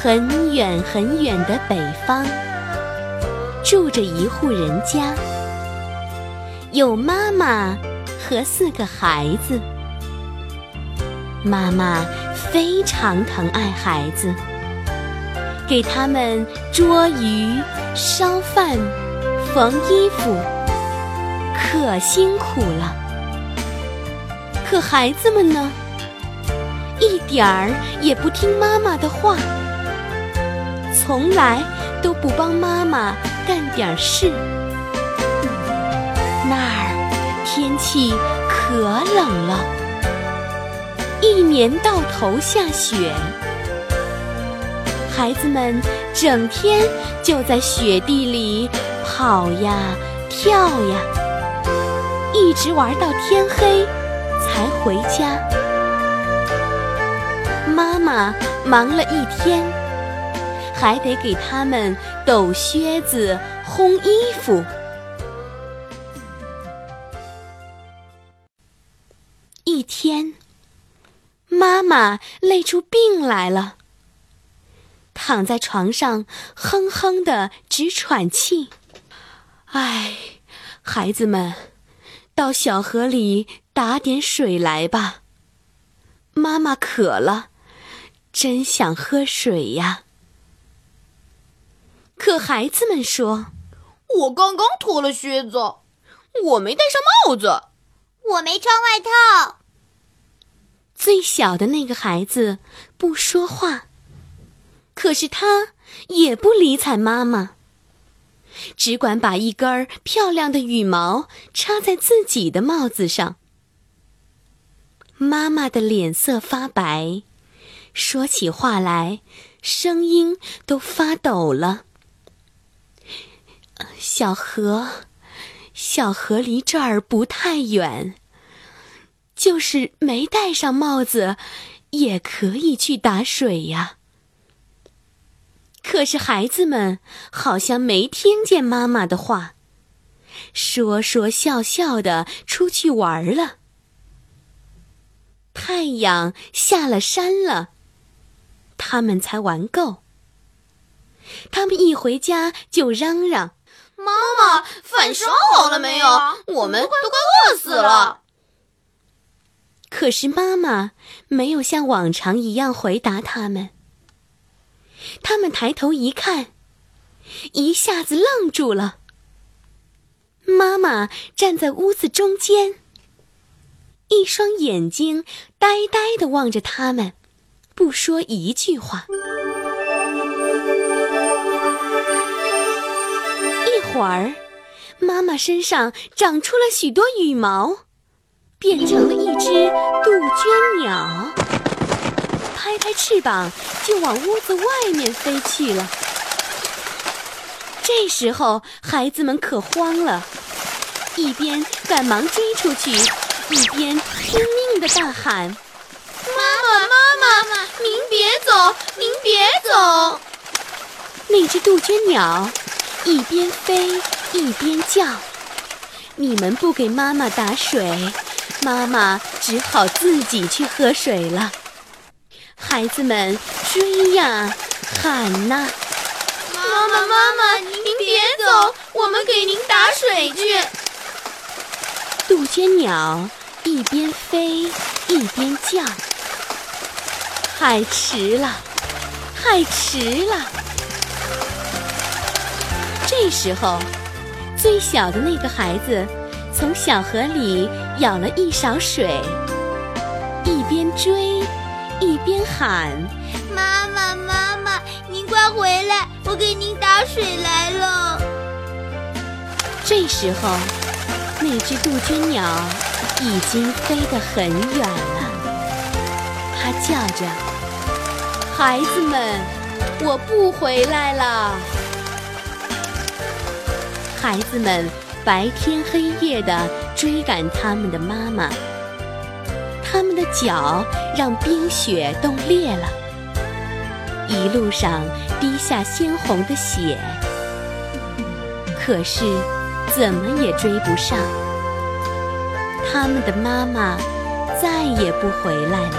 很远很远的北方，住着一户人家，有妈妈和四个孩子。妈妈非常疼爱孩子，给他们捉鱼、烧饭、缝衣服，可辛苦了。可孩子们呢？一点儿也不听妈妈的话，从来都不帮妈妈干点事。那儿天气可冷了，一年到头下雪，孩子们整天就在雪地里跑呀跳呀，一直玩到天黑才回家。妈妈忙了一天，还得给他们抖靴子、烘衣服。一天，妈妈累出病来了，躺在床上哼哼的直喘气。唉，孩子们，到小河里打点水来吧。妈妈渴了。真想喝水呀！可孩子们说：“我刚刚脱了靴子，我没戴上帽子，我没穿外套。”最小的那个孩子不说话，可是他也不理睬妈妈，只管把一根漂亮的羽毛插在自己的帽子上。妈妈的脸色发白。说起话来，声音都发抖了。小河，小河离这儿不太远，就是没戴上帽子，也可以去打水呀。可是孩子们好像没听见妈妈的话，说说笑笑的出去玩了。太阳下了山了。他们才玩够。他们一回家就嚷嚷：“妈妈，饭烧好了没有？我们都快饿死了。”可是妈妈没有像往常一样回答他们。他们抬头一看，一下子愣住了。妈妈站在屋子中间，一双眼睛呆呆的望着他们。不说一句话，会儿，妈妈身上长出了许多羽毛，变成了一只杜鹃鸟，拍拍翅膀就往屋子外面飞去了。这时候，孩子们可慌了，一边赶忙追出去，一边拼命的大喊。妈妈，妈妈，您别走，您别走！那只杜鹃鸟一边飞一边叫：“你们不给妈妈打水，妈妈只好自己去喝水了。”孩子们追呀，喊呐：“妈妈，妈妈，您别走，我们给您打水去。”杜鹃鸟一边飞一边叫。太迟了，太迟了！这时候，最小的那个孩子从小河里舀了一勺水，一边追一边喊：“妈妈，妈妈，您快回来，我给您打水来了。”这时候，那只杜鹃鸟已经飞得很远了，它叫着。孩子们，我不回来了。孩子们白天黑夜地追赶他们的妈妈，他们的脚让冰雪冻裂了，一路上滴下鲜红的血，可是怎么也追不上。他们的妈妈再也不回来了。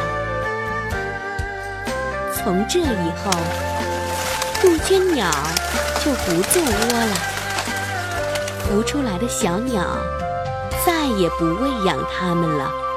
从这以后，杜鹃鸟就不做窝了。孵出来的小鸟再也不喂养它们了。